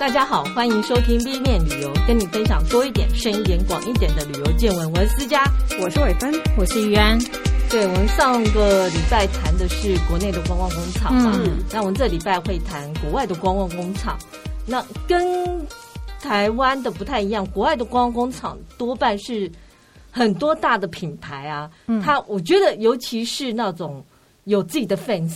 大家好，欢迎收听 B 面旅游，跟你分享多一点、深一点、广一点的旅游见闻。我是思佳，我是伟芬，我是于安。对，我们上个礼拜谈的是国内的观光工厂嘛，嗯、那我们这礼拜会谈国外的观光工厂。那跟台湾的不太一样，国外的观光工厂多半是很多大的品牌啊，嗯、它我觉得尤其是那种有自己的 fans。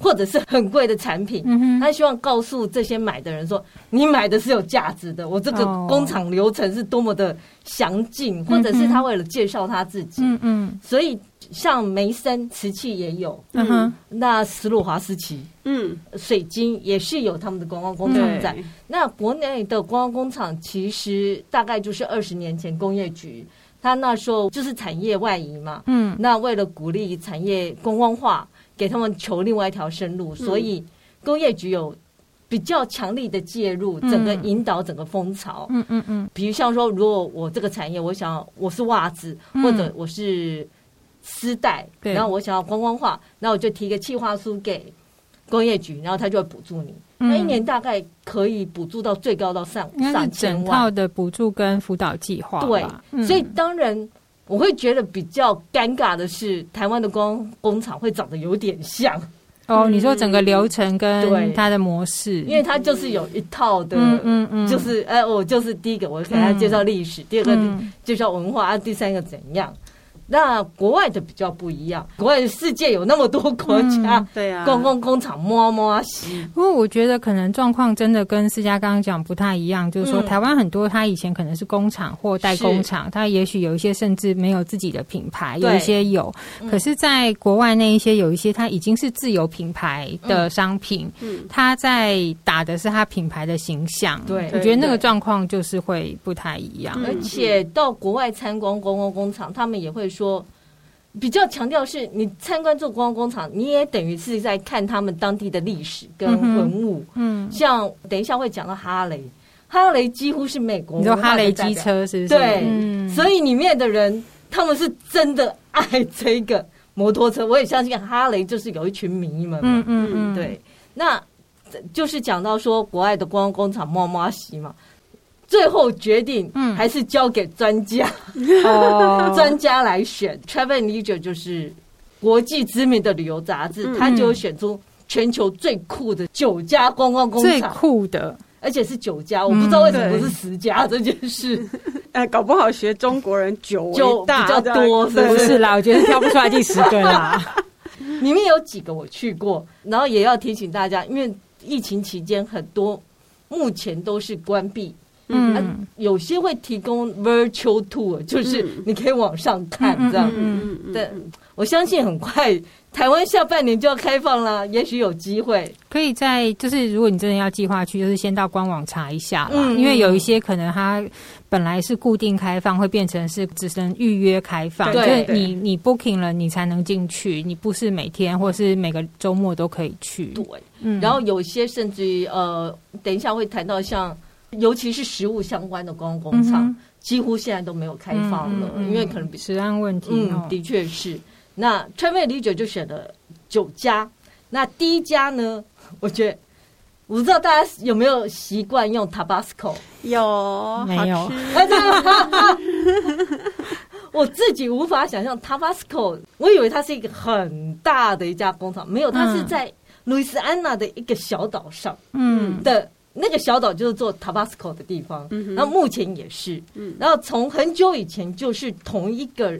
或者是很贵的产品，嗯、他希望告诉这些买的人说：“你买的是有价值的，我这个工厂流程是多么的详尽。哦”或者是他为了介绍他自己，嗯嗯，所以像梅森瓷器也有，嗯哼，那斯洛华斯奇，嗯，水晶也是有他们的观光工厂在。那国内的观光工厂其实大概就是二十年前工业局，他那时候就是产业外移嘛，嗯，那为了鼓励产业观光化。给他们求另外一条生路，所以工业局有比较强力的介入，整个引导整个风潮。嗯嗯嗯。比如像说，如果我这个产业，我想我是袜子，或者我是丝带，然后我想要观光化，那我就提个企划书给工业局，然后他就会补助你。那一年大概可以补助到最高到上上千万。整套的补助跟辅导计划。对，所以当然。我会觉得比较尴尬的是，台湾的工工厂会长得有点像。哦。你说整个流程跟它的模式，因为它就是有一套的，嗯嗯，就是哎，我就是第一个，我给他介绍历史；第二个介绍文化；啊，第三个怎样。那国外的比较不一样，国外的世界有那么多国家，嗯、对啊，公共工厂摸摸西。不过我觉得可能状况真的跟思佳刚刚讲不太一样，就是说台湾很多他以前可能是工厂或代工厂，是。它也许有一些甚至没有自己的品牌，有一些有，可是在国外那一些有一些他已经是自有品牌的商品，嗯，它在打的是他品牌的形象。对，我觉得那个状况就是会不太一样。而且到国外参观公共工厂，他们也会说。说比较强调是你参观做观光工厂，你也等于是在看他们当地的历史跟文物。嗯，嗯像等一下会讲到哈雷，哈雷几乎是美国，你说哈雷机车是不是？对，嗯、所以里面的人他们是真的爱这个摩托车。我也相信哈雷就是有一群迷们嘛。嗯嗯嗯，对，那就是讲到说国外的观光工厂摸摸西嘛。最后决定，嗯，还是交给专家，哦，专家来选。Travel + Leisure 就是国际知名的旅游杂志，他就选出全球最酷的九家观光工厂，最酷的，而且是九家，我不知道为什么不是十家这件事。哎，搞不好学中国人九就比较多，是不是啦？我觉得挑不出来第十个啦。里面有几个我去过，然后也要提醒大家，因为疫情期间很多目前都是关闭。嗯、啊，有些会提供 virtual tour，就是你可以往上看这样。嗯嗯对，我相信很快台湾下半年就要开放了，也许有机会可以在就是如果你真的要计划去，就是先到官网查一下啦。嗯、因为有一些可能它本来是固定开放，会变成是只能预约开放，对就是你你 booking 了你才能进去，你不是每天或是每个周末都可以去。对，嗯。然后有些甚至于呃，等一下会谈到像。尤其是食物相关的观光工厂，嗯、几乎现在都没有开放了，嗯嗯、因为可能食安问题。嗯，的确是。那 Travel + Leisure 就选了九家。那第一家呢？我觉得，我不知道大家有没有习惯用 Tabasco？有，没有？我自己无法想象 Tabasco，我以为它是一个很大的一家工厂，没有，它是在路易斯安那的一个小岛上，嗯的。那个小岛就是做 Tabasco 的地方，嗯、然后目前也是，嗯、然后从很久以前就是同一个，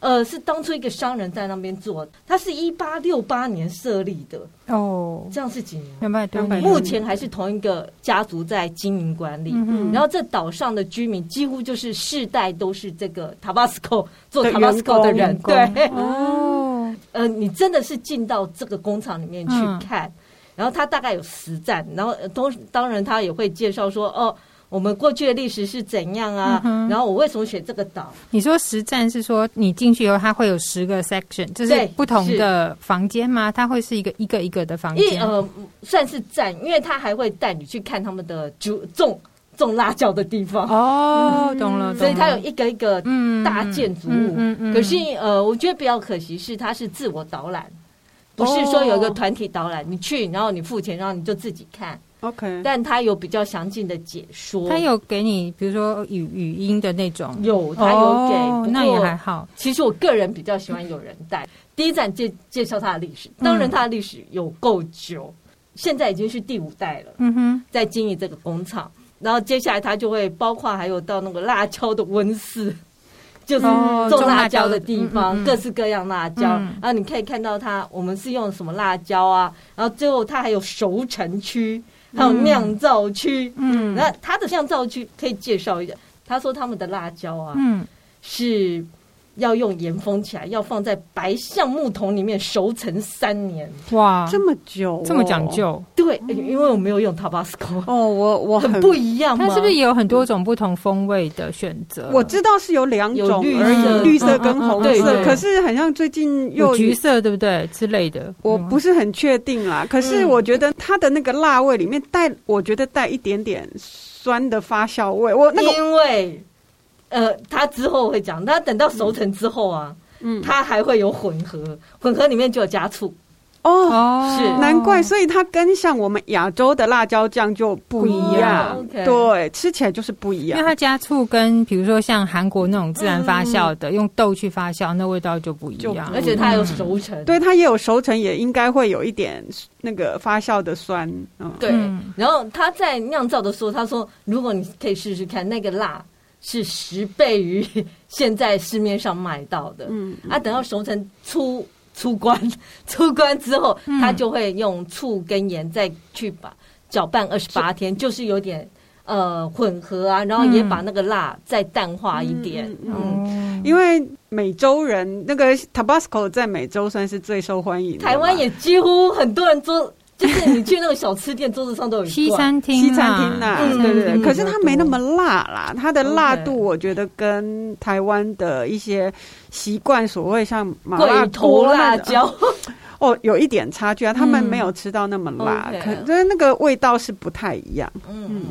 呃，是当初一个商人在那边做，他是一八六八年设立的。哦，这样是几年？两百多年。目前还是同一个家族在经营管理，嗯、然后这岛上的居民几乎就是世代都是这个 Tabasco 做 Tabasco 的人，对。哦，呃，你真的是进到这个工厂里面去看。嗯然后他大概有十站，然后都当然他也会介绍说哦，我们过去的历史是怎样啊？嗯、然后我为什么选这个岛？你说十站是说你进去以后，它会有十个 section，就是不同的房间吗？它会是一个一个一个的房间？呃，算是站，因为他还会带你去看他们的种种种辣椒的地方。哦，嗯、懂了，懂了。所以它有一个一个大建筑物。嗯嗯嗯、可是呃，我觉得比较可惜是它是自我导览。不是说有一个团体导览，你去，然后你付钱，然后你就自己看。OK，但他有比较详尽的解说。他有给你，比如说语语音的那种，有，他有给，哦、那也还好。其实我个人比较喜欢有人带。第一站介介绍它的历史，当然它的历史有够久，嗯、现在已经是第五代了。嗯哼，在经营这个工厂，然后接下来它就会包括还有到那个辣椒的温室。就是种辣椒的地方，哦、各式各样辣椒。嗯、然后你可以看到它，我们是用什么辣椒啊？然后最后它还有熟成区，还有酿造区。嗯，那它的酿造区可以介绍一下。他说他们的辣椒啊，嗯，是。要用盐封起来，要放在白橡木桶里面熟成三年。哇，这么久，哦，这么讲究。对，因为我没有用 Tabasco。哦，我我很，很不一样。它是不是也有很多种不同风味的选择？我知道是有两种而已，绿绿色跟红色。可是好像最近又橘色，对不对？之类的，我不是很确定啦。可是我觉得它的那个辣味里面带，我觉得带一点点酸的发酵味。我那个因为。呃，他之后会讲，他等到熟成之后啊，嗯，它还会有混合，混合里面就有加醋。哦，是难怪，所以它跟像我们亚洲的辣椒酱就不一样。对，吃起来就是不一样，因为它加醋跟比如说像韩国那种自然发酵的，用豆去发酵，那味道就不一样。而且它有熟成，对，它也有熟成，也应该会有一点那个发酵的酸。嗯，对。然后他在酿造的时候，他说，如果你可以试试看那个辣。是十倍于 现在市面上买到的，嗯，啊，等到熟成出出关出关之后，他就会用醋跟盐再去把搅拌二十八天，就是有点呃混合啊，然后也把那个辣再淡化一点，嗯，因为美洲人那个 Tabasco 在美洲算是最受欢迎的，台湾也几乎很多人做。就是你去那个小吃店，桌子上都有西餐厅，西餐厅呐，对对对。可是它没那么辣啦，它的辣度我觉得跟台湾的一些习惯，所谓像麻辣锅辣椒，哦，有一点差距啊。他们没有吃到那么辣，可是那个味道是不太一样。嗯，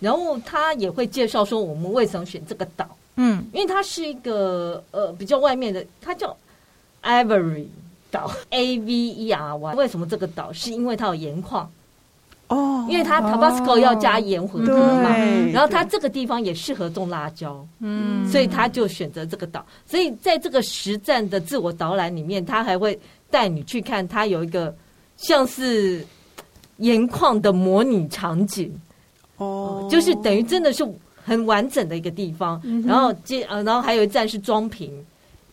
然后他也会介绍说我们为什么选这个岛，嗯，因为它是一个呃比较外面的，它叫 Avery。岛 A V E R Y，为什么这个岛？是因为它有盐矿哦，因为它 Tabasco 要加盐混合嘛，然后它这个地方也适合种辣椒，嗯，所以他就选择这个岛。所以在这个实战的自我导览里面，他还会带你去看，它有一个像是盐矿的模拟场景哦，就是等于真的是很完整的一个地方。然后接呃，然后还有一站是装瓶。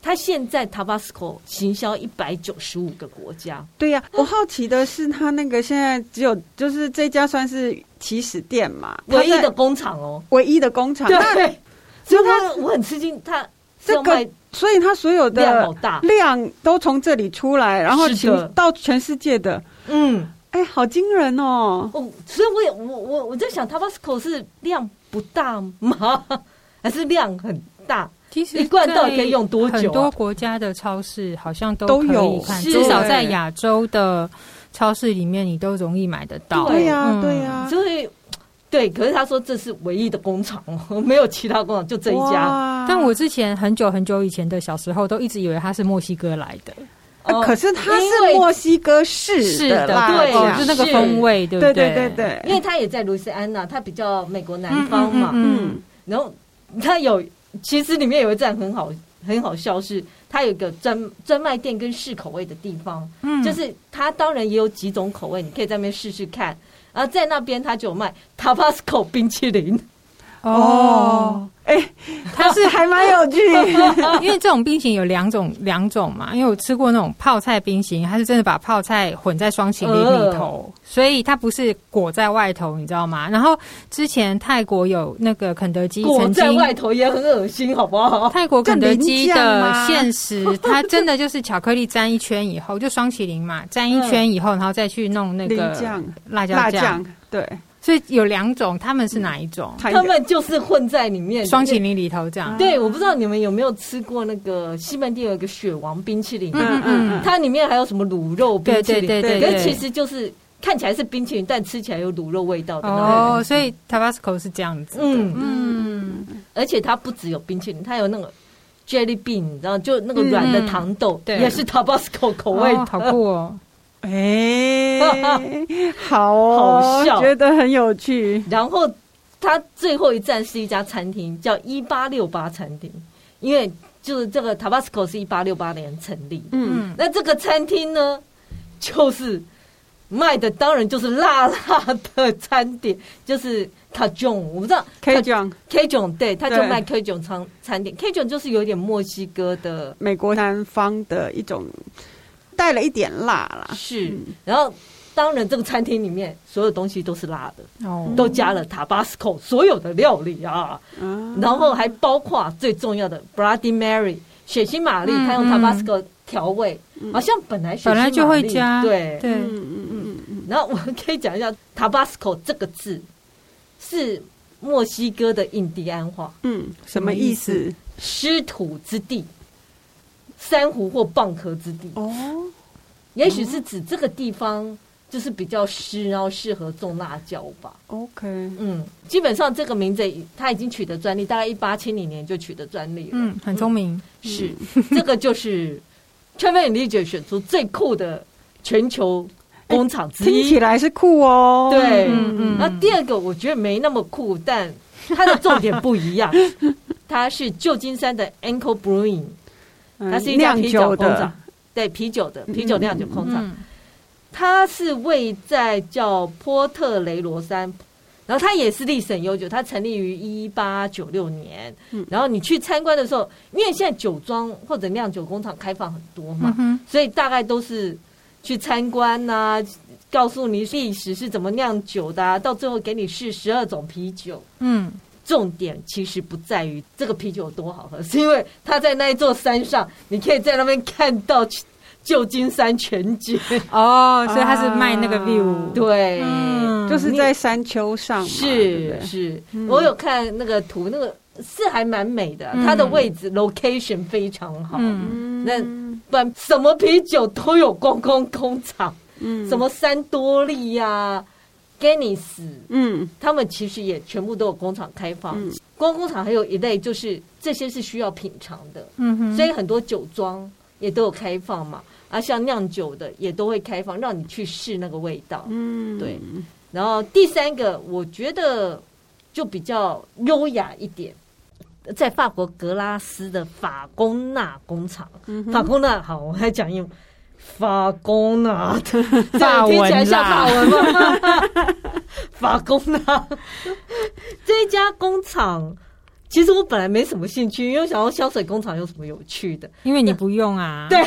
他现在 Tabasco 行销一百九十五个国家。对呀、啊，我好奇的是，他那个现在只有就是这家算是起始店嘛，唯一的工厂哦，唯一的工厂。对，所以他我很吃惊，他这个，所以他所有的量好大，量都从这里出来，然后请到全世界的，嗯，哎，好惊人哦。哦，所以我也我我我在想，Tabasco 是量不大吗？还是量很大？其实一罐到底可以用多久？很多国家的超市好像都可以看，至少在亚洲的超市里面，你都容易买得到。对呀，对呀。所以，对，可是他说这是唯一的工厂哦，没有其他工厂，就这一家。但我之前很久很久以前的小时候，都一直以为他是墨西哥来的。可是他是墨西哥式的，对，就那个风味，对不对？对对对，因为他也在路易斯安那，他比较美国南方嘛，嗯，然后他有。其实里面有一站很好，很好笑，是它有一个专专卖店跟试口味的地方，嗯，就是它当然也有几种口味，你可以在那边试试看。然后在那边它就有卖 Tabasco 冰淇淋。哦，哎、欸，它是还蛮有趣，因为这种冰淇淋有两种两种嘛。因为我吃过那种泡菜冰淇淋，它是真的把泡菜混在双淇淋里头，呃、所以它不是裹在外头，你知道吗？然后之前泰国有那个肯德基，裹在外头也很恶心，好不好？泰国肯德基的现实，它真的就是巧克力沾一圈以后，就双淇淋嘛，沾一圈以后，然后再去弄那个 辣椒酱，对。所以有两种，他们是哪一种？他们就是混在里面，双淇淋里头这样。对，我不知道你们有没有吃过那个西门町有一个雪王冰淇淋，嗯嗯，它里面还有什么卤肉冰淇淋？对对对，可是其实就是看起来是冰淇淋，但吃起来有卤肉味道的。哦，所以 Tabasco 是这样子。嗯嗯，而且它不只有冰淇淋，它有那个 jelly bean，然后就那个软的糖豆，也是 Tabasco 口味。好酷哦！哎、欸，好哦，好笑，觉得很有趣。然后他最后一站是一家餐厅，叫一八六八餐厅，因为就是这个 Tabasco 是一八六八年成立。嗯，那这个餐厅呢，就是卖的当然就是辣辣的餐点，就是 Cajun，我不知道 Cajun，Cajun 对，他就卖 Cajun 餐餐点，Cajun 就是有点墨西哥的美国南方的一种。带了一点辣啦，是，然后当然这个餐厅里面所有东西都是辣的，哦，都加了 Tabasco 所有的料理啊，嗯，然后还包括最重要的 Bloody Mary 血腥玛丽，他用 Tabasco 调味，好像本来本来就会加，对。对，嗯嗯嗯嗯，然后我们可以讲一下 Tabasco 这个字是墨西哥的印第安话，嗯，什么意思？师徒之地。珊瑚或蚌壳之地哦，也许是指这个地方就是比较湿，然后适合种辣椒吧。OK，嗯，基本上这个名字它已经取得专利，大概一八七零年就取得专利了。嗯，很聪明。嗯、是，这个就是 Travel + Leisure 选出最酷的全球工厂之一，听起来是酷哦。对，嗯嗯。那第二个我觉得没那么酷，但它的重点不一样，它是旧金山的 Brewing。它是一家啤酒工厂，对啤酒的啤酒酿酒工厂，它是位在叫波特雷罗山，然后它也是历史很悠久，它成立于一八九六年。然后你去参观的时候，因为现在酒庄或者酿酒工厂开放很多嘛，所以大概都是去参观呐，告诉你历史是怎么酿酒的，到最后给你试十二种啤酒。嗯。重点其实不在于这个啤酒有多好喝，是因为它在那一座山上，你可以在那边看到旧金山全景。哦，所以它是卖那个 view，对，嗯、就是在山丘上，是是。我有看那个图，那个是还蛮美的，它的位置 location 非常好。嗯，那不然什么啤酒都有观光工厂，嗯，什么三多利呀、啊。Guinness，嗯，他们其实也全部都有工厂开放。嗯，光工厂还有一类，就是这些是需要品尝的，嗯哼，所以很多酒庄也都有开放嘛。啊，像酿酒的也都会开放，让你去试那个味道，嗯，对。然后第三个，我觉得就比较优雅一点，在法国格拉斯的法工纳工厂，法工纳，好，我来讲英文。法工纳，这样听起来像法文吗？法工啊这家工厂，其实我本来没什么兴趣，因为想要香水工厂有什么有趣的？因为你不用啊。对，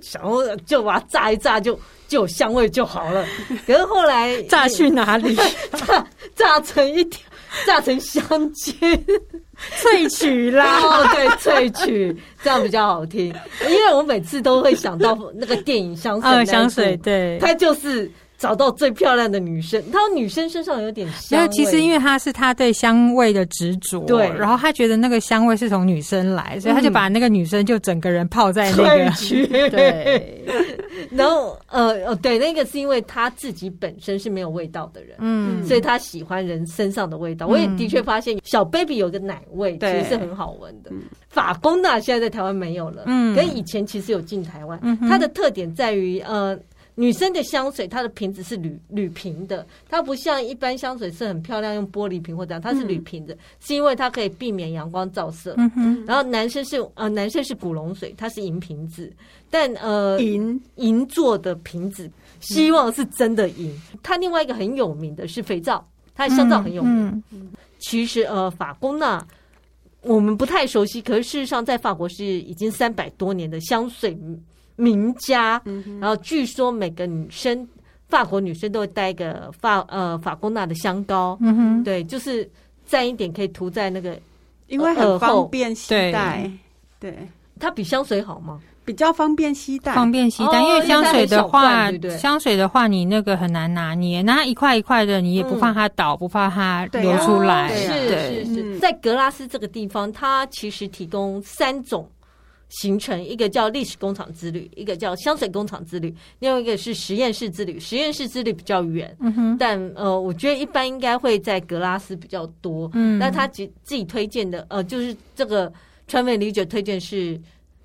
想要就把它炸一炸就，就就有香味就好了。可是后来 炸去哪里？炸炸成一条，炸成香精。萃取啦，哦，对，萃取这样比较好听，因为我每次都会想到那个电影香水，呃，香水，对，它就是。找到最漂亮的女生，她说女生身上有点香。没有，其实因为他是他对香味的执着，对，然后他觉得那个香味是从女生来，所以他就把那个女生就整个人泡在那个。嗯、对，然后呃呃，对，那个是因为他自己本身是没有味道的人，嗯，所以他喜欢人身上的味道。嗯、我也的确发现小 baby 有个奶味，其实是很好闻的。嗯、法工呢现在在台湾没有了，嗯，跟以前其实有进台湾，嗯，它的特点在于呃。女生的香水，它的瓶子是铝铝瓶的，它不像一般香水是很漂亮用玻璃瓶或者这样，它是铝瓶的，嗯、是因为它可以避免阳光照射。嗯哼。然后男生是呃男生是古龙水，它是银瓶子，但呃银银做的瓶子，希望是真的银。嗯、它另外一个很有名的是肥皂，它的香皂很有名。其实呃法工呢我们不太熟悉，可是事实上在法国是已经三百多年的香水。名家，然后据说每个女生，法国女生都会带一个法呃法国娜的香膏，嗯哼，对，就是沾一点可以涂在那个，因为很方便携带，对，它比香水好吗？比较方便携带，方便携带，因为香水的话，香水的话你那个很难拿捏，拿一块一块的，你也不怕它倒，不怕它流出来，是是是，在格拉斯这个地方，它其实提供三种。形成一个叫历史工厂之旅，一个叫香水工厂之旅，另外一个是实验室之旅。实验室之旅比较远，但呃，我觉得一般应该会在格拉斯比较多。嗯，那他自自己推荐的呃，就是这个 Travel + Leisure 推荐是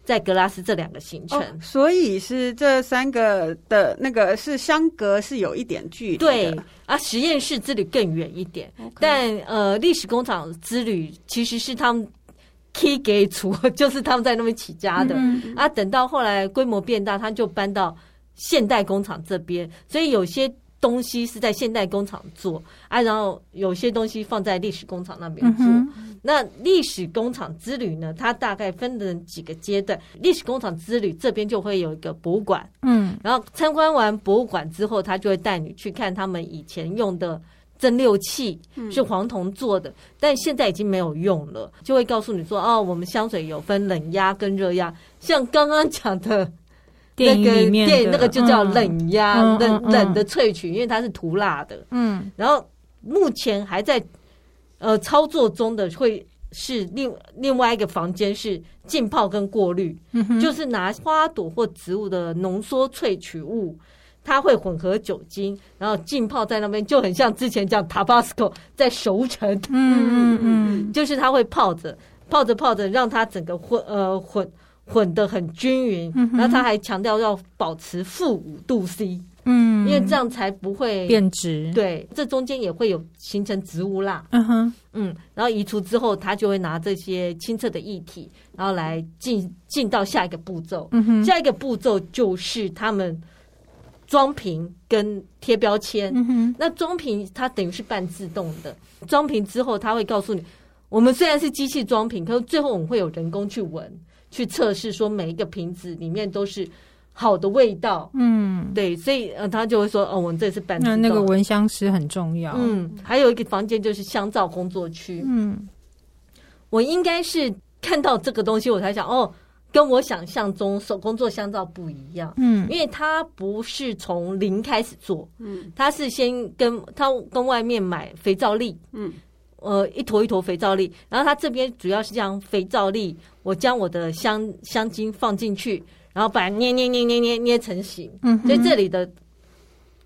在格拉斯这两个行程。哦，所以是这三个的那个是相隔是有一点距离。对啊，实验室之旅更远一点.但呃，历史工厂之旅其实是他们给出，就是他们在那边起家的。嗯嗯啊，等到后来规模变大，他就搬到现代工厂这边，所以有些。东西是在现代工厂做啊，然后有些东西放在历史工厂那边做。嗯、那历史工厂之旅呢，它大概分成几个阶段。历史工厂之旅这边就会有一个博物馆，嗯，然后参观完博物馆之后，他就会带你去看他们以前用的蒸馏器，是黄铜做的，嗯、但现在已经没有用了，就会告诉你说，哦，我们香水有分冷压跟热压，像刚刚讲的。那个电那个就叫冷压、嗯、冷冷的萃取，因为它是涂蜡的。嗯，然后目前还在呃操作中的会是另另外一个房间是浸泡跟过滤，嗯、就是拿花朵或植物的浓缩萃取物，它会混合酒精，然后浸泡在那边，就很像之前讲 Tabasco 在熟成。嗯嗯嗯，就是它会泡着泡着泡着，让它整个混呃混。混的很均匀，嗯、哼然后他还强调要保持负五度 C，嗯，因为这样才不会变质。对，这中间也会有形成植物蜡，嗯哼，嗯，然后移除之后，他就会拿这些清澈的液体，然后来进进到下一个步骤。嗯哼，下一个步骤就是他们装瓶跟贴标签。嗯，那装瓶它等于是半自动的，装瓶之后他会告诉你，我们虽然是机器装瓶，可是最后我们会有人工去闻。去测试说每一个瓶子里面都是好的味道，嗯，对，所以呃，他就会说，哦，我们这是半自动。那那个闻香师很重要，嗯，还有一个房间就是香皂工作区，嗯，我应该是看到这个东西，我才想，哦，跟我想象中手工做香皂不一样，嗯，因为它不是从零开始做，嗯，它是先跟他跟外面买肥皂粒，嗯。呃，一坨一坨肥皂粒，然后它这边主要是将肥皂粒，我将我的香香精放进去，然后把它捏捏捏捏捏捏成型。嗯哼，所以这里的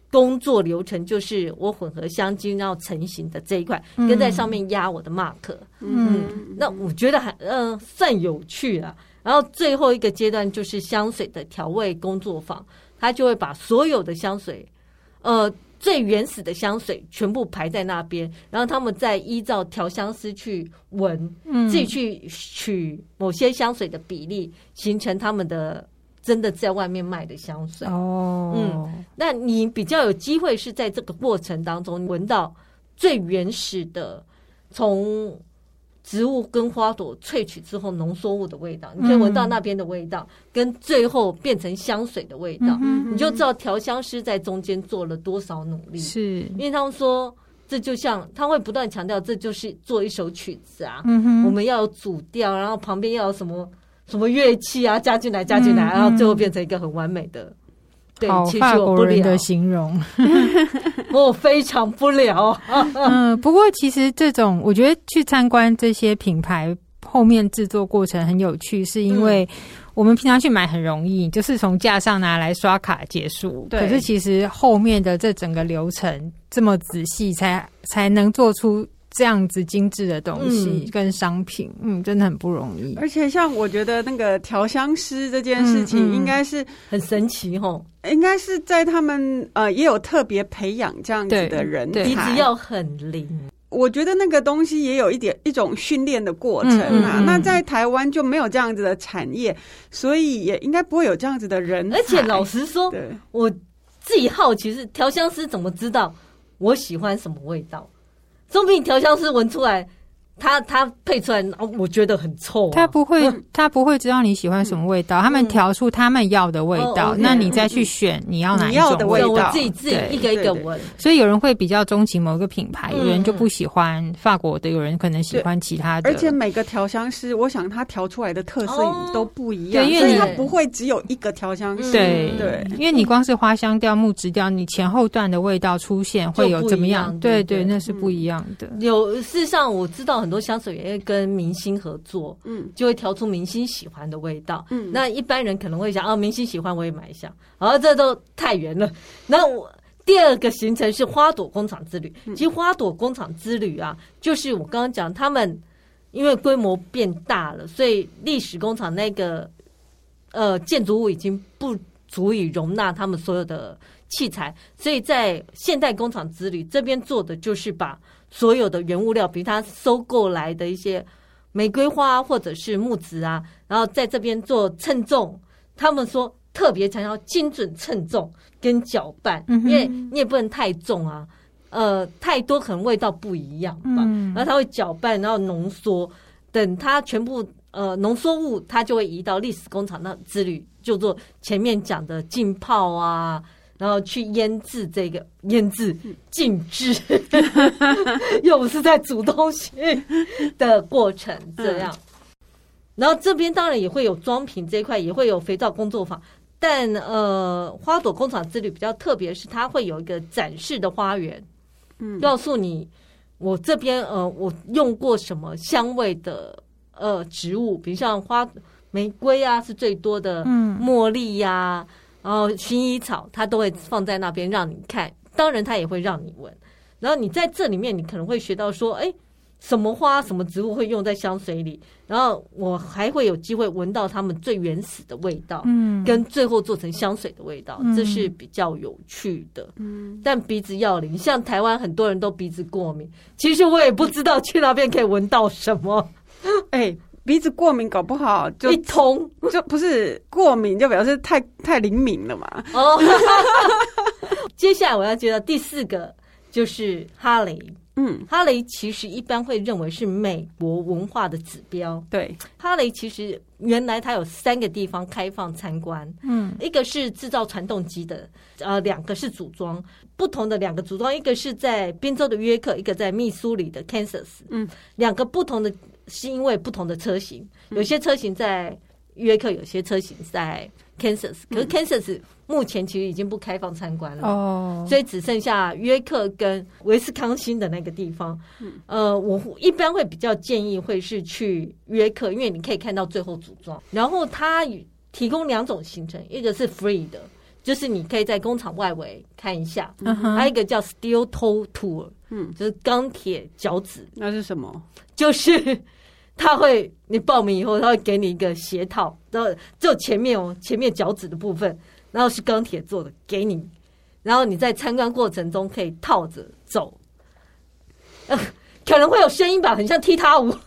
工作流程就是我混合香精，然后成型的这一块，跟在上面压我的 mark。嗯，嗯，那我觉得还嗯、呃、算有趣了。然后最后一个阶段就是香水的调味工作坊，他就会把所有的香水，呃。最原始的香水全部排在那边，然后他们再依照调香师去闻，嗯，自己去取某些香水的比例，形成他们的真的在外面卖的香水。哦，嗯，那你比较有机会是在这个过程当中闻到最原始的从。植物跟花朵萃取之后浓缩物的味道，你可以闻到那边的味道，嗯、跟最后变成香水的味道，你就知道调香师在中间做了多少努力。是，因为他们说，这就像他会不断强调，这就是做一首曲子啊。嗯，我们要有主调，然后旁边要有什么什么乐器啊，加进来加进来，嗯、然后最后变成一个很完美的。对，好法国人的形容，我非常不了。嗯，不过其实这种，我觉得去参观这些品牌后面制作过程很有趣，是因为我们平常去买很容易，就是从架上拿来刷卡结束。对，可是其实后面的这整个流程这么仔细，才才能做出。这样子精致的东西跟商品，嗯，嗯，真的很不容易。而且像我觉得那个调香师这件事情，应该是、嗯嗯、很神奇哦。应该是在他们呃也有特别培养这样子的人才，鼻子要很灵。我觉得那个东西也有一点一种训练的过程啊。嗯嗯嗯，那在台湾就没有这样子的产业，所以也应该不会有这样子的人。而且老实说，我自己好奇是调香师怎么知道我喜欢什么味道？总比你调香师闻出来。他他配出来，我觉得很臭、啊。他不会，他不会知道你喜欢什么味道。嗯、他们调出他们要的味道，嗯、那你再去选你要哪一种味道。我自己自己一个一个闻。所以有人会比较钟情某个品牌，有人就不喜欢法国的，有人可能喜欢其他的。而且每个调香师，我想他调出来的特色都不一样，对，因为他不会只有一个调香师。对对，因为你光是花香调、木质调，你前后段的味道出现会有怎么样？对对，那是不一样的。有事实上我知道很。很多香水也会跟明星合作，嗯，就会调出明星喜欢的味道。嗯，那一般人可能会想，哦，明星喜欢我也买一下，而这都太远了。那我第二个行程是花朵工厂之旅。其实花朵工厂之旅啊，就是我刚刚讲，他们因为规模变大了，所以历史工厂那个呃建筑物已经不足以容纳他们所有的器材，所以在现代工厂之旅这边做的就是把所有的原物料，比如他收购来的一些玫瑰花或者是木质啊，然后在这边做称重。他们说特别强调精准称重跟搅拌，因为你也不能太重啊，呃，太多可能味道不一样吧。然后他会搅拌，然后浓缩，等它全部呃浓缩物，它就会移到历史工厂那之旅，就做前面讲的浸泡啊。然后去腌制这个腌制静置，又不是在煮东西的过程这样。然后这边当然也会有装瓶这一块，也会有肥皂工作坊。但呃，花朵工厂之旅比较特别，是它会有一个展示的花园，嗯，告诉你我这边呃我用过什么香味的呃植物，比如像花玫瑰啊是最多的，嗯，茉莉呀、啊。然后薰衣草，它都会放在那边让你看，当然它也会让你闻。然后你在这里面，你可能会学到说，哎，什么花、什么植物会用在香水里。然后我还会有机会闻到它们最原始的味道，嗯，跟最后做成香水的味道，这是比较有趣的。嗯，但鼻子要灵，像台湾很多人都鼻子过敏，其实我也不知道去那边可以闻到什么。哎。鼻子过敏搞不好就一通，就不是过敏，就表示太太灵敏了嘛。哦，接下来我要介绍第四个，就是哈雷。嗯，哈雷其实一般会认为是美国文化的指标。对，哈雷其实原来它有三个地方开放参观。嗯，一个是制造传动机的，呃，两个是组装不同的两个组装，一个是在宾州的约克，一个在密苏里的 Kansas。嗯，两个不同的。是因为不同的车型，有些车型在约克，有些车型在 Kansas。可是 Kansas 目前其实已经不开放参观了，哦，所以只剩下约克跟维斯康星的那个地方。呃，我一般会比较建议会是去约克，因为你可以看到最后组装。然后它提供两种行程，一个是 free 的，就是你可以在工厂外围看一下；还有一个叫 Steel Toe Tour，嗯，就是钢铁脚趾。那是什么？就是。他会，你报名以后，他会给你一个鞋套，然后就前面哦，前面脚趾的部分，然后是钢铁做的，给你，然后你在参观过程中可以套着走，呃，可能会有声音吧，很像踢踏舞。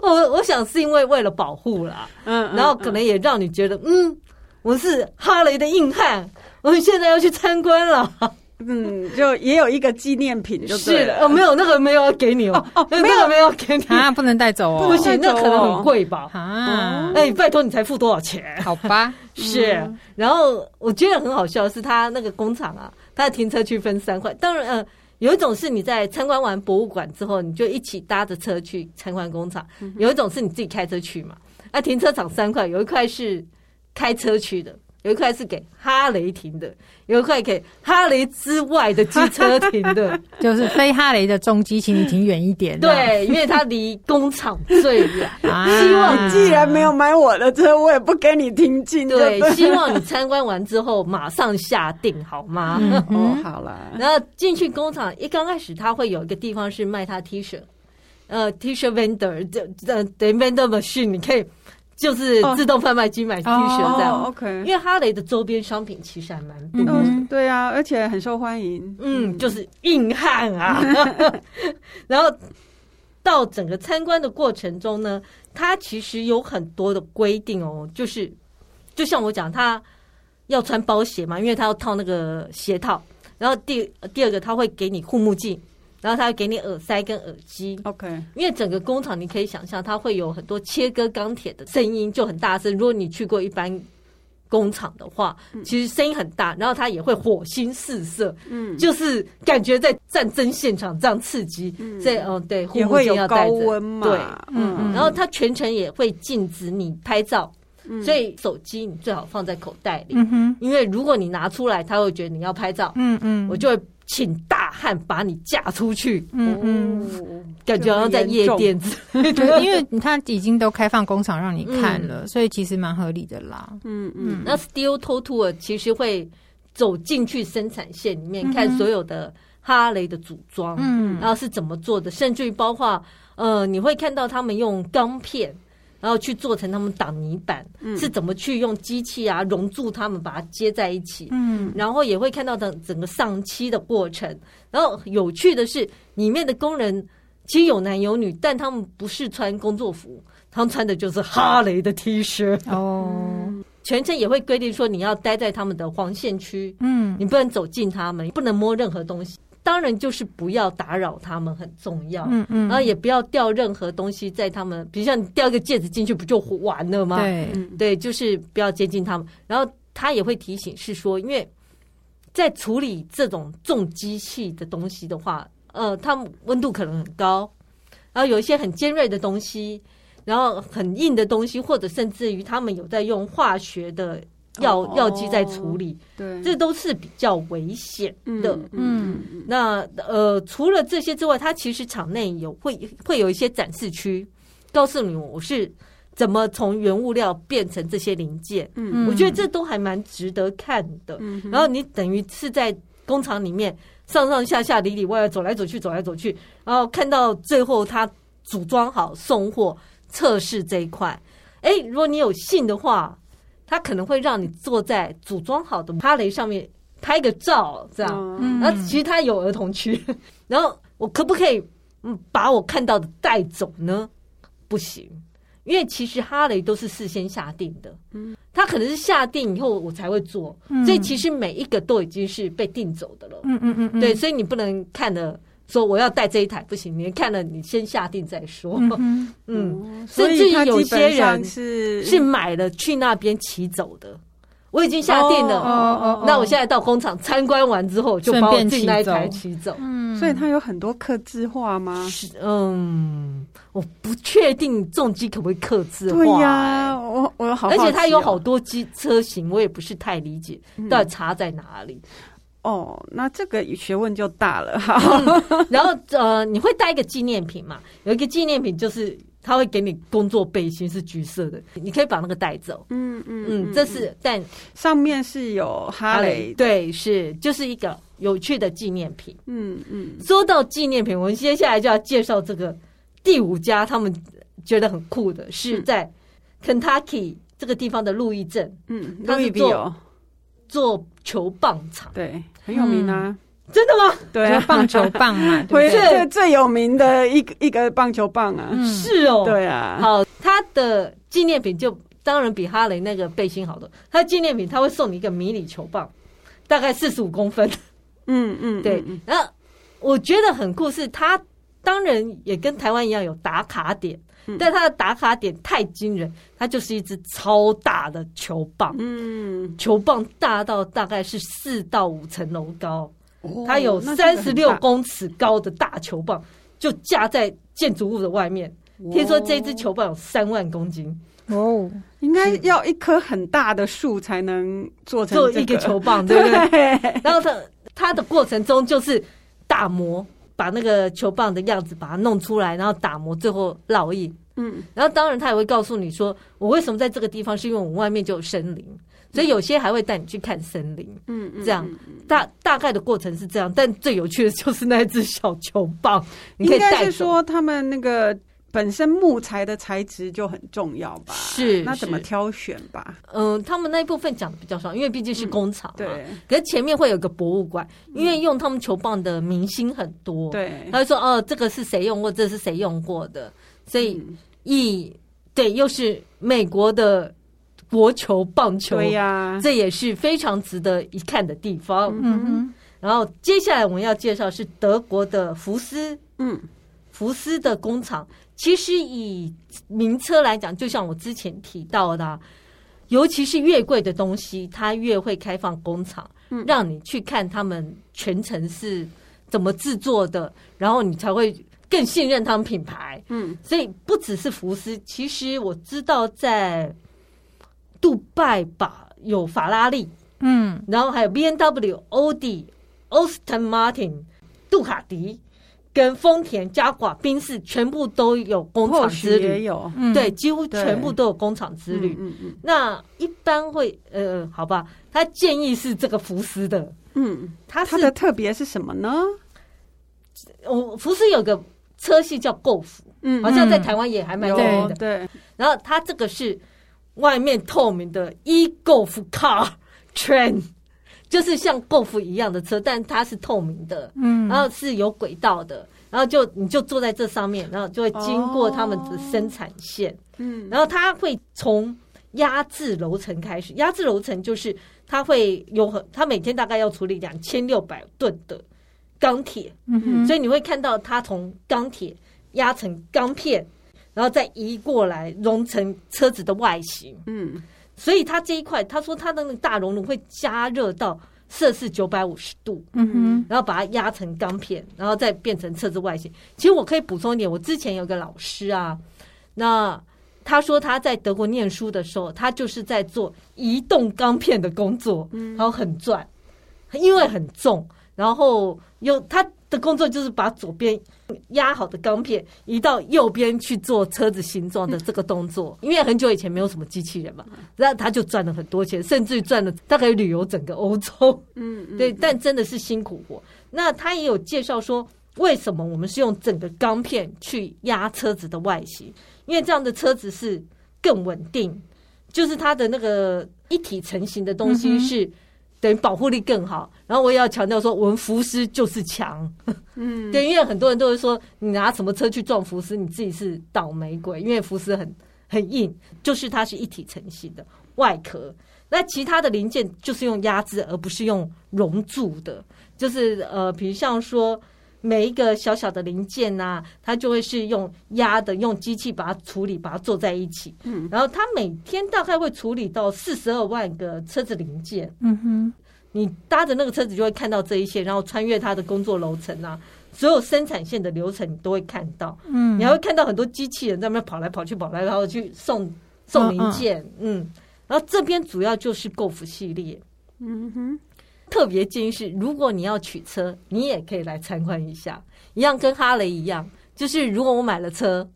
我我想是因为为了保护啦，嗯，然后可能也让你觉得，嗯，我是哈雷的硬汉，我们现在要去参观了。嗯，就也有一个纪念品就对了，是的，哦，没有那个没有要给你哦，哦，那个没有。给你。啊，不能带走哦，不行，那可能很贵吧。啊，哎，拜托你才付多少钱？好吧，是。然后我觉得很好笑是，他那个工厂啊，他的停车区分三块，当然，呃，有一种是你在参观完博物馆之后，你就一起搭着车去参观工厂；有一种是你自己开车去嘛。那停车场三块，有一块是开车去的。有一块是给哈雷停的，有一块给哈雷之外的机车停的，就是非哈雷的重机，请你停远一点。对，因为它离工厂最远。啊、希望你既然没有买我的车，我也不给你停进。对，希望你参观完之后马上下定，好吗？哦，好了。然后进去工厂，一刚开始他会有一个地方是卖他 T 恤，呃，T 恤 vendor，这这 vendor machine，你可以。就是自动贩卖机买 T 恤这样，OK。因为哈雷的周边商品其实还蛮多的，对啊，而且很受欢迎。嗯，就是硬汉啊。然后到整个参观的过程中呢，它其实有很多的规定哦，就是就像我讲，他要穿包鞋嘛，因为他要套那个鞋套。然后第第二个，他会给你护目镜。然后他会给你耳塞跟耳机，OK。因为整个工厂你可以想象，它会有很多切割钢铁的声音，就很大声。如果你去过一般工厂的话，其实声音很大。然后它也会火星四射，嗯，就是感觉在战争现场这样刺激。嗯，这嗯对，也会有高温嘛，对，嗯。然后它全程也会禁止你拍照，所以手机你最好放在口袋里，嗯哼。因为如果你拿出来，他会觉得你要拍照，嗯嗯，我就会。请大汉把你嫁出去，嗯嗯，感觉好像在夜店子，因为他已经都开放工厂让你看了，嗯、所以其实蛮合理的啦。嗯嗯，那 Steel Tour 其实会走进去生产线里面，看所有的哈雷的组装，嗯，然后是怎么做的，甚至于包括呃，你会看到他们用钢片。然后去做成他们挡泥板，嗯、是怎么去用机器啊熔铸他们，把它接在一起。嗯，然后也会看到整整个上漆的过程。然后有趣的是，里面的工人其实有男有女，但他们不是穿工作服，他们穿的就是哈雷的 T 恤。哦，全程也会规定说，你要待在他们的黄线区。嗯，你不能走近他们，不能摸任何东西。当然，就是不要打扰他们很重要。嗯嗯，然后也不要掉任何东西在他们，比如像你掉一个戒指进去，不就完了吗？对，对，就是不要接近他们。然后他也会提醒，是说，因为在处理这种重机器的东西的话，呃，他们温度可能很高，然后有一些很尖锐的东西，然后很硬的东西，或者甚至于他们有在用化学的。药药剂在处理，对，这都是比较危险的。嗯，那呃，除了这些之外，它其实场内有会会有一些展示区，告诉你我是怎么从原物料变成这些零件。嗯，我觉得这都还蛮值得看的。嗯，然后你等于是在工厂里面上上下下里里外外走来走去，走来走去，然后看到最后它组装好送货测试这一块。哎，如果你有信的话。他可能会让你坐在组装好的哈雷上面拍个照，这样。嗯，然后其实他有儿童区，然后我可不可以嗯把我看到的带走呢？不行，因为其实哈雷都是事先下定的。嗯，他可能是下定以后我才会做，所以其实每一个都已经是被定走的了。嗯嗯嗯，对，所以你不能看的。说我要带这一台不行，你看了你先下定再说。嗯，嗯，甚至有些人是是买了去那边骑走的。我已经下定了，哦哦哦、那我现在到工厂参观完之后，就把我进那一台骑走。嗯，所以它有很多刻字化吗？是，嗯，我不确定重机可不可以刻字化。对呀、啊，我我有好、哦，而且它有好多机车型，我也不是太理解，到底差在哪里。哦，那这个学问就大了。然后呃，你会带一个纪念品嘛？有一个纪念品就是他会给你工作背心，是橘色的，你可以把那个带走。嗯嗯嗯，这是但上面是有哈雷，对，是就是一个有趣的纪念品。嗯嗯，说到纪念品，我们接下来就要介绍这个第五家，他们觉得很酷的是在 Kentucky 这个地方的路易镇。嗯，路易比哦。做球棒场，对，很有名啊！真的吗？对啊，棒球棒嘛，对，最最有名的一个一个棒球棒啊，是哦，对啊。好，他的纪念品就当然比哈雷那个背心好多。他的纪念品他会送你一个迷你球棒，大概四十五公分。嗯嗯，对。然后我觉得很酷，是他当然也跟台湾一样有打卡点。但它的打卡点太惊人，它就是一只超大的球棒，嗯，球棒大到大概是四到五层楼高，哦、它有三十六公尺高的大球棒，就架在建筑物的外面。哦、听说这只球棒有三万公斤哦，应该要一棵很大的树才能做成、一个球棒，对不对？对 然后它它的过程中就是打磨。把那个球棒的样子把它弄出来，然后打磨，最后烙印。嗯，然后当然他也会告诉你说，我为什么在这个地方，是因为我们外面就有森林，所以有些还会带你去看森林。嗯，这样大大概的过程是这样，但最有趣的就是那只小球棒，你可以带。应该是说他们那个。本身木材的材质就很重要吧？是，那怎么挑选吧？嗯，他们那一部分讲的比较少，因为毕竟是工厂嘛。对。可是前面会有个博物馆，因为用他们球棒的明星很多。对。他就说：“哦，这个是谁用过？这是谁用过的？”所以，一对又是美国的国球棒球，对呀，这也是非常值得一看的地方。嗯哼。然后接下来我们要介绍是德国的福斯，嗯，福斯的工厂。其实以名车来讲，就像我之前提到的，尤其是越贵的东西，它越会开放工厂，嗯让你去看他们全程是怎么制作的，然后你才会更信任他们品牌。嗯，所以不只是福斯，其实我知道在杜拜吧有法拉利，嗯，然后还有 B N W、奥迪、Aston Martin、杜卡迪。跟丰田、加挂、宾士全部都有工厂之旅，也有，嗯、对，几乎全部都有工厂之旅。嗯嗯嗯、那一般会，呃，好吧，他建议是这个福斯的，嗯，它它的特别是什么呢？我福斯有个车系叫 Golf，嗯，好像在台湾也还蛮有名的。对，然后它这个是外面透明的 e-Golf car train，就是像 Golf 一样的车，但它是透明的，嗯，然后是有轨道的，然后就你就坐在这上面，然后就会经过他们的生产线，嗯，然后它会从压制楼层开始，压制楼层就是它会有很，它每天大概要处理两千六百吨的钢铁，嗯哼，所以你会看到它从钢铁压成钢片，然后再移过来熔成车子的外形，嗯，所以它这一块，他说它的那个大熔炉会加热到摄氏九百五十度，嗯哼，然后把它压成钢片，然后再变成车子外形。其实我可以补充一点，我之前有个老师啊，那。他说他在德国念书的时候，他就是在做移动钢片的工作，然后很赚，因为很重，然后有他的工作就是把左边压好的钢片移到右边去做车子形状的这个动作。因为很久以前没有什么机器人嘛，然后他就赚了很多钱，甚至于赚了大概旅游整个欧洲。嗯，对，但真的是辛苦活。那他也有介绍说，为什么我们是用整个钢片去压车子的外形？因为这样的车子是更稳定，就是它的那个一体成型的东西是等于保护力更好。然后我也要强调说，我们福斯就是强，嗯，对，因为很多人都会说，你拿什么车去撞福斯，你自己是倒霉鬼，因为福斯很很硬，就是它是一体成型的外壳。那其他的零件就是用压制，而不是用熔铸的，就是呃，比如像说。每一个小小的零件呐、啊，它就会是用压的，用机器把它处理，把它做在一起。嗯，然后它每天大概会处理到四十二万个车子零件。嗯哼，你搭着那个车子就会看到这一些，然后穿越它的工作楼层啊，所有生产线的流程你都会看到。嗯，你还会看到很多机器人在那边跑来跑去，跑来跑去送送零件。嗯，嗯，然后这边主要就是 Golf 系列。嗯哼。特别建议是，如果你要取车，你也可以来参观一下，一样跟哈雷一样，就是如果我买了车，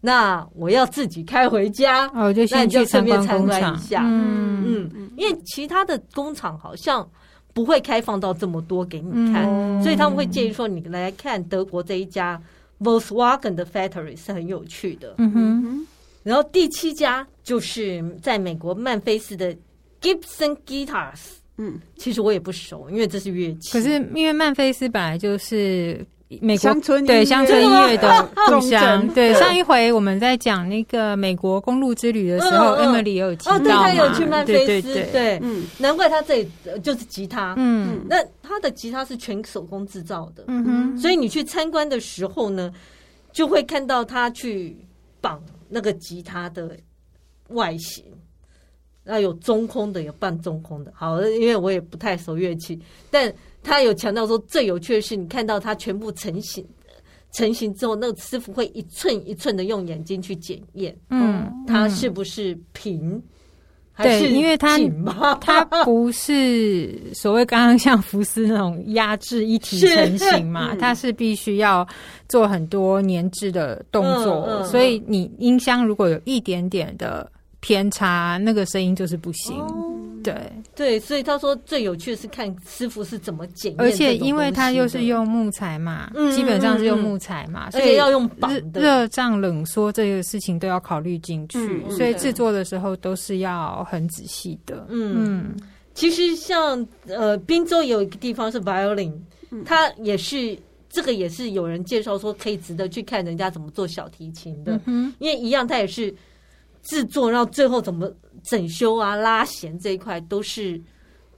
那我要自己开回家，哦，就先去顺便参观一下。嗯嗯，因为其他的工厂好像不会开放到这么多给你看，嗯、所以他们会建议说，你来看德国这一家 Volkswagen 的 Factory 是很有趣的。嗯哼，然后第七家就是在美国曼菲斯的 Gibson Guitars。嗯，其实我也不熟，因为这是乐器。可是因为曼菲斯本来就是美国乡村对乡村音乐的 故乡。对，上一回我们在讲那个美国公路之旅的时候，Emily 也有提到嘛，他有去曼菲斯，对，嗯，难怪他这里就是吉他，嗯，那他的吉他是全手工制造的，嗯哼，所以你去参观的时候呢，就会看到他去绑那个吉他的外形。那有中空的，有半中空的。好，因为我也不太熟乐器，但他有强调说，最有趣的是，你看到它全部成型，成型之后，那个师傅会一寸一寸的用眼睛去检验，嗯，它是不是平，还是因为它它不是所谓刚刚像福斯那种压制一体成型嘛，是它是必须要做很多粘制的动作，嗯嗯、所以你音箱如果有一点点的。偏差，那个声音就是不行。哦、对。对，所以他说最有趣的是看师傅是怎么检验，而且因为他又是用木材嘛，嗯、基本上是用木材嘛，嗯、所以要用绑的。热胀冷缩这个事情都要考虑进去，嗯、所以制作的时候都是要很仔细的。嗯，嗯。其实像呃，滨州有一个地方是 violin，它也是这个也是有人介绍说可以值得去看人家怎么做小提琴的，嗯、因为一样它也是。制作，然后最后怎么整修啊、拉弦这一块，都是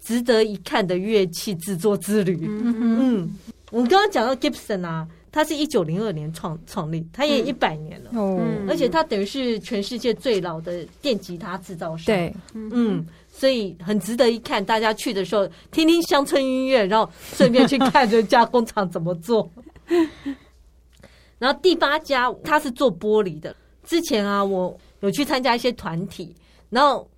值得一看的乐器制作之旅。嗯，哼嗯，我们刚刚讲到 Gibson 啊，它是一九零二年创创立，它也一百年了。哦、嗯，而且它等于是全世界最老的电吉他制造商。对，嗯，所以很值得一看。大家去的时候听听乡村音乐，然后顺便去看人家工厂怎么做。然后第八家，它是做玻璃的。之前啊，我。有去参加一些团体，然后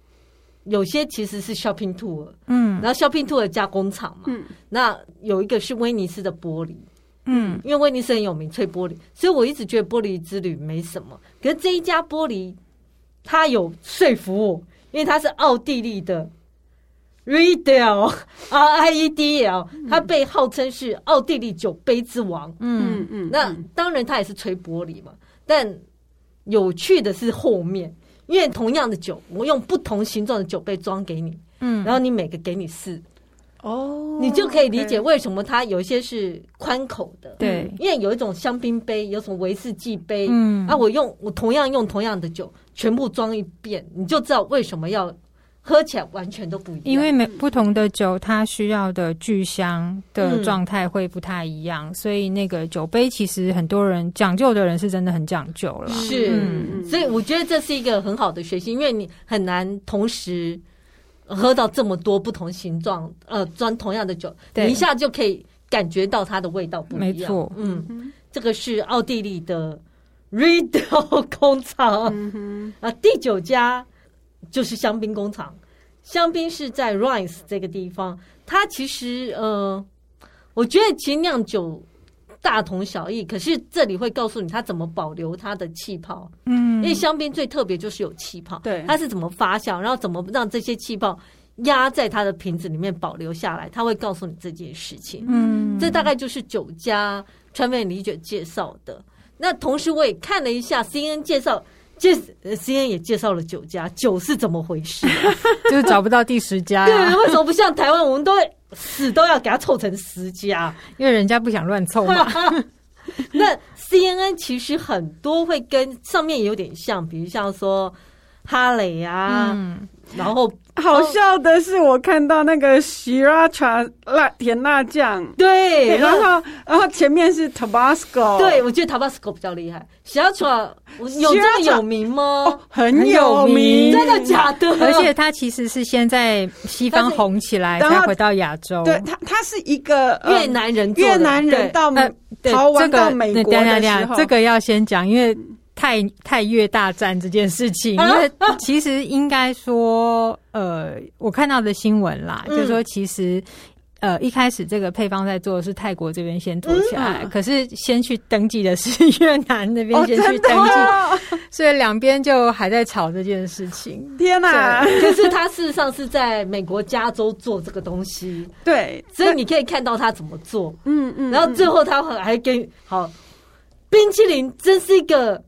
有些其实是 shopping tour，嗯，然后 shopping tour 加工厂嘛，嗯，那有一个是威尼斯的玻璃，嗯，因为威尼斯很有名，吹玻璃，所以我一直觉得玻璃之旅没什么。可是这一家玻璃，它有说服我，因为它是奥地利的 Riedel R I E D L，它被号称是奥地利酒杯之王，嗯嗯，那当然它也是吹玻璃嘛。但有趣的是后面，因为同样的酒，我用不同形状的酒杯装给你，嗯，然后你每个给你试。哦，你就可以理解为什么它有一些是宽口的，对，因为有一种香槟杯，有什么威士忌杯，嗯，啊，我用我同样用同样的酒，全部装一遍，你就知道为什么要喝起来完全都不一样。因为每不同的酒，它需要的聚香的状态会不太一样，嗯，所以那个酒杯其实很多人讲究的人是真的很讲究了。是，嗯，所以我觉得这是一个很好的学习，因为你很难同时。喝到这么多不同形状，呃，装同样的酒，你一下就可以感觉到它的味道不一样。没错，嗯，这个是奥地利的 Riedel 工厂。嗯、啊，第九家就是香槟工厂，香槟是在 Reims 这个地方。它其实，呃，我觉得其实酿酒。大同小异，可是这里会告诉你它怎么保留它的气泡。嗯，因为香槟最特别就是有气泡，对，它是怎么发酵，然后怎么让这些气泡压在它的瓶子里面保留下来，它会告诉你这件事情。嗯，这大概就是酒家川面理解介绍的。那同时我也看了一下 CNN 介绍，介 CNN 也介绍了九家，九是怎么回事？就是找不到第十家，对，为什么不像台湾，我们都会。死都要给他凑成十家，因为人家不想乱凑嘛。那 CNN 其实很多会跟上面有点像，比如像说哈雷啊，嗯、然后。好笑的是，我看到那个 Sriracha 辣甜辣酱，对，然后然后前面是 Tabasco，对，我觉得 Tabasco 比较厉害。Sriracha 有这么有名吗？哦，很有名，真的假的？而且它其实是先在西方红起来，再回到亚洲。对，它它是一个越南人，越南人到逃亡到美国的时候，这个要先讲，因为。太太越大战这件事情，因为其实应该说，呃，我看到的新闻啦，就是说其实，呃，一开始这个配方在做的是泰国这边先做起来，可是先去登记的是越南那边先去登记，所以两边就还在吵这件事情。天哪！可是他事实上是在美国加州做这个东西，对，所以你可以看到他怎么做，嗯嗯，然后最后他还跟好冰淇淋，真是一个。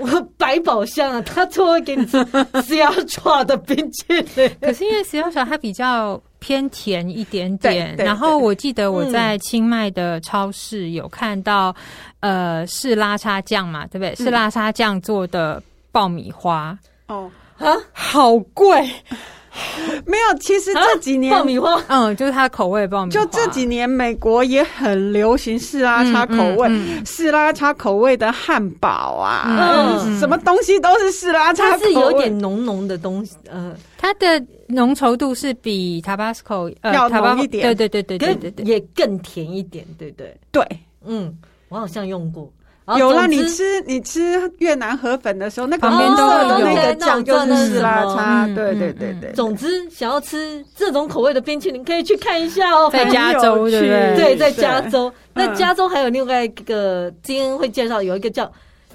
我百宝箱啊，他就会给你吃 Sriracha 的冰淇淋。可是因为 Sriracha 它比较偏甜一点点，然后我记得我在清迈的超市有看到，嗯、呃，是拉沙酱嘛，对不对？是拉沙酱做的爆米花。哦啊，好贵。没有，其实这几年 爆米花，嗯，就是它的口味爆米花。就这几年，美国也很流行士拉茶口味，士拉茶口味的汉堡啊，嗯，什么东西都是士拉茶口味，它是有点浓浓的东西，呃，它的浓稠度是比 Tabasco 要浓一点，对对对对对对对，也更甜一点，对对？对，嗯，我好像用过。有啦，你吃你吃越南河粉的时候，那个旁边都有那个酱，就是士拉茶。对对对对。总之，想要吃这种口味的冰淇淋，可以去看一下哦。在加州，对不对？对，在加州。那加州还有另外一个，今天会介绍有一个叫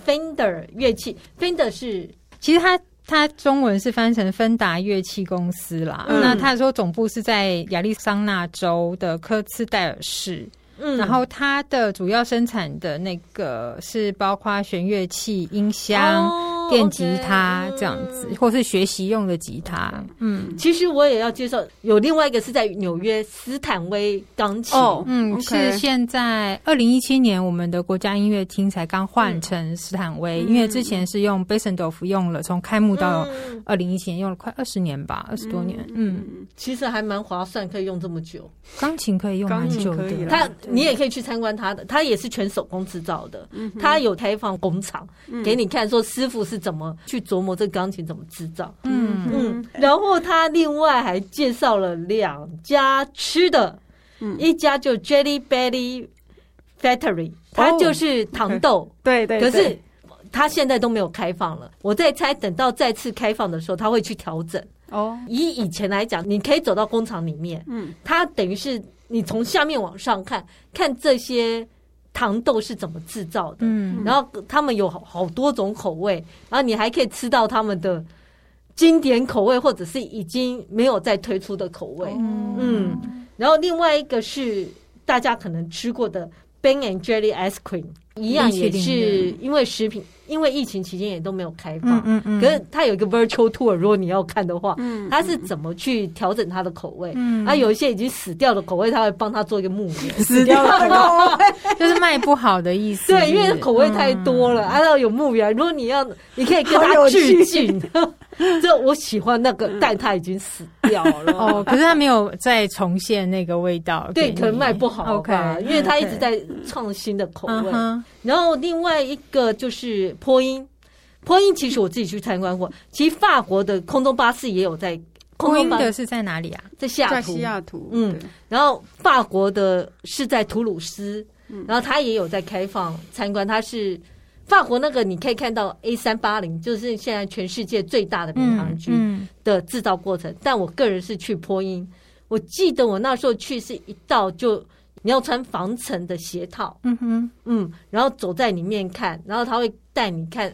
Fender 乐器。Fender 是，其实它它中文是翻成芬达乐器公司啦。那他说总部是在亚利桑那州的科兹戴尔市。嗯，然后它的主要生产的那个是包括弦乐器、音箱、哦、电吉他这样子，嗯、或是学习用的吉他。嗯，其实我也要介绍，有另外一个是在纽约斯坦威钢琴。哦，嗯、是现在二零一七年我们的国家音乐厅才刚换成斯坦威，嗯、因为之前是用贝森多夫用了，从开幕到二零一七年用了快二十年吧，二十多年。嗯，嗯其实还蛮划算，可以用这么久。钢琴可以用蛮久的，它。你也可以去参观他的，他也是全手工制造的。他有开放工厂给你看，说师傅是怎么去琢磨这钢琴怎么制造。嗯嗯，然后他另外还介绍了两家吃的，一家就 Jelly Belly Factory，它就是糖豆。对对，可是他现在都没有开放了。我在猜，等到再次开放的时候，他会去调整。哦，以以前来讲，你可以走到工厂里面，嗯，它等于是。你从下面往上看，看这些糖豆是怎么制造的，嗯，然后他们有好好多种口味，然后你还可以吃到他们的经典口味，或者是已经没有再推出的口味，嗯，嗯，然后另外一个是大家可能吃过的 Ben and Jerry Ice Cream，一样也是因为食品，因为疫情期间也都没有开放。嗯嗯。可是它有一个 virtual tour，如果你要看的话，嗯，它是怎么去调整它的口味？嗯，啊，有一些已经死掉的口味，他会帮他做一个牧原。死掉的口味就是卖不好的意思。对，因为口味太多了，啊，要有牧原。如果你要，你可以跟他致敬。就我喜欢那个，但它已经死掉了。哦，可是它没有再重现那个味道。对，可能卖不好吧，因为它一直在创新的口味。然后另外一个就是波音，波音其实我自己去参观过。其实法国的空中巴士也有在。波音的是在哪里啊？在西雅图。西雅图。嗯。然后法国的是在图鲁斯，然后它也有在开放参观。它是。法国那个你可以看到 A 三八零，就是现在全世界最大的民航机的制造过程。但我个人是去波音，我记得我那时候去是一到就你要穿防尘的鞋套，嗯哼，嗯，然后走在里面看，然后他会带你看。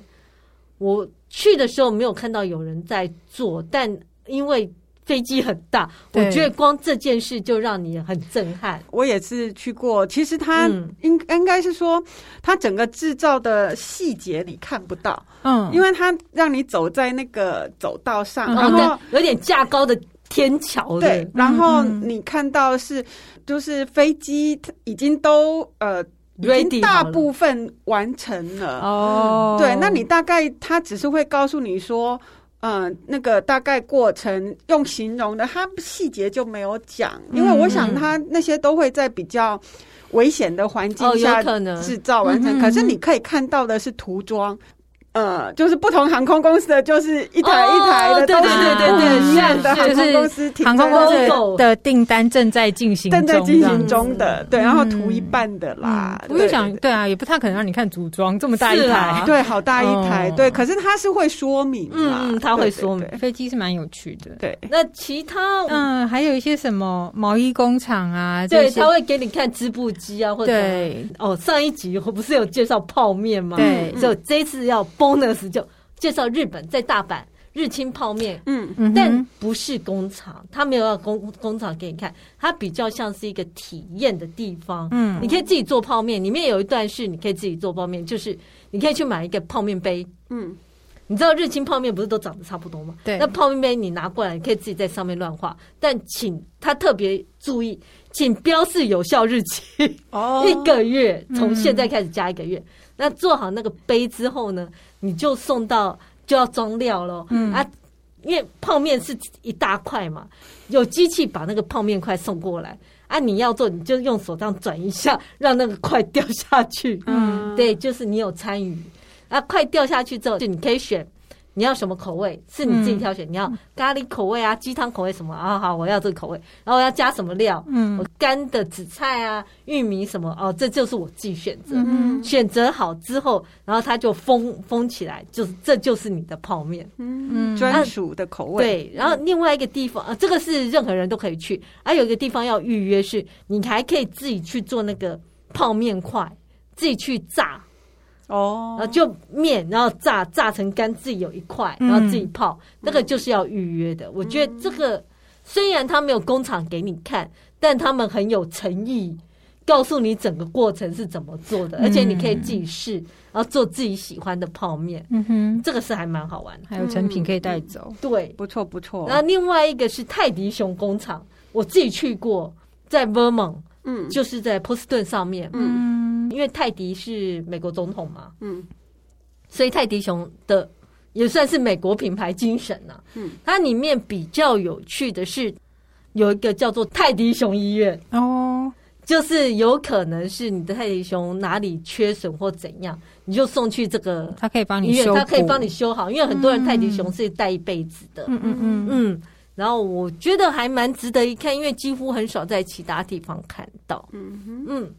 我去的时候没有看到有人在做，但因为。飞机很大，我觉得光这件事就让你很震撼。我也是去过，其实它应应该是说，它整个制造的细节你看不到，嗯，因为它让你走在那个走道上，然后有点架高的天桥，对，然后你看到是就是飞机已经都呃已经大部分完成了。哦，对，那你大概它只是会告诉你说。嗯，那个大概过程用形容的，它细节就没有讲，因为我想它那些都会在比较危险的环境下制造完成，可是你可以看到的是涂装。呃，就是不同航空公司的，就是一台一台的，对对对对对，一样的航空公司，航空公司的订单正在进行，正在进行中的，对，然后涂一半的啦。我就想，对啊，也不太可能让你看组装这么大一台，对，好大一台，对。可是它是会说明，嗯，它会说明。飞机是蛮有趣的，对。那其他，嗯，还有一些什么毛衣工厂啊，对，他会给你看织布机啊，或者哦，上一集我不是有介绍泡面吗？对，就这次要 bonus。就介绍日本在大阪日清泡面，嗯，但不是工厂，他没有要工工厂给你看，它比较像是一个体验的地方，嗯，你可以自己做泡面，里面有一段是你可以自己做泡面，就是你可以去买一个泡面杯，嗯，你知道日清泡面不是都长得差不多吗？对，那泡面杯你拿过来，你可以自己在上面乱画，但请他特别注意，请标示有效日期，哦，一个月，从现在开始加一个月。嗯那做好那个杯之后呢，你就送到就要装料喽。嗯啊，因为泡面是一大块嘛，有机器把那个泡面块送过来啊。你要做，你就用手这样转一下，让那个块掉下去。嗯，对，就是你有参与啊。块掉下去之后，就你可以选。你要什么口味？是你自己挑选。嗯、你要咖喱口味啊，鸡汤口味什么啊？好，我要这个口味。然后我要加什么料？嗯，我干的紫菜啊，玉米什么？哦，这就是我自己选择。嗯，选择好之后，然后它就封封起来，就是这就是你的泡面。嗯，专属的口味。对，然后另外一个地方啊，这个是任何人都可以去。还有一个地方要预约，是你还可以自己去做那个泡面块，自己去炸。哦，然后就面，然后炸炸成干，自己有一块，然后自己泡，嗯、那个就是要预约的。嗯、我觉得这个虽然他没有工厂给你看，但他们很有诚意，告诉你整个过程是怎么做的，嗯、而且你可以自己试，然后做自己喜欢的泡面。嗯哼，这个是还蛮好玩的，还有成品可以带走。嗯、对，不错不错。然后另外一个是泰迪熊工厂，我自己去过，在 Vermont，嗯，就是在波士顿上面，嗯。因为泰迪是美国总统嘛，嗯，所以泰迪熊的也算是美国品牌精神呐、啊，嗯，它里面比较有趣的是有一个叫做泰迪熊医院。哦，就是有可能是你的泰迪熊哪里缺损或怎样，你就送去这个，它可以帮你修，它可以帮你修好，因为很多人泰迪熊是带一辈子的，嗯嗯嗯。嗯，然后我觉得还蛮值得一看，因为几乎很少在其他地方看到，嗯哼嗯。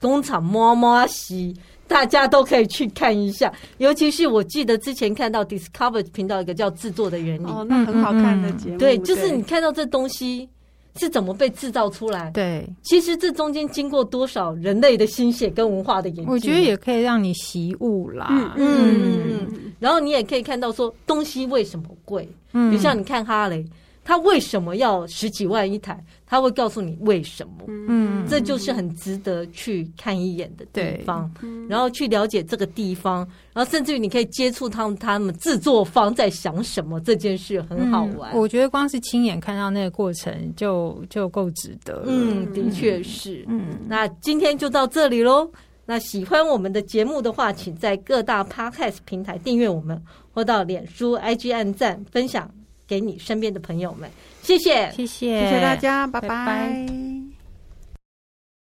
工厂摸摸西，大家都可以去看一下。尤其是我记得之前看到 Discover 频道一个叫制作的原理，哦，那很好看的节目。对，就是你看到这东西是怎么被制造出来。对，其实这中间经过多少人类的心血跟文化的研究，我觉得也可以让你习物啦。嗯嗯嗯。然后你也可以看到说东西为什么贵。嗯，比如像你看哈雷。他为什么要十几万一台？他会告诉你为什么。嗯，这就是很值得去看一眼的地方，然后去了解这个地方，然后甚至于你可以接触他们，他们制作方在想什么，这件事很好玩。我觉得光是亲眼看到那个过程就就够值得。嗯，的确是。嗯，那今天就到这里喽。那喜欢我们的节目的话，请在各大 Podcast 平台订阅我们，或到脸书、IG 按赞分享给你身边的朋友们。谢谢，谢谢，谢谢大家，拜拜。拜拜。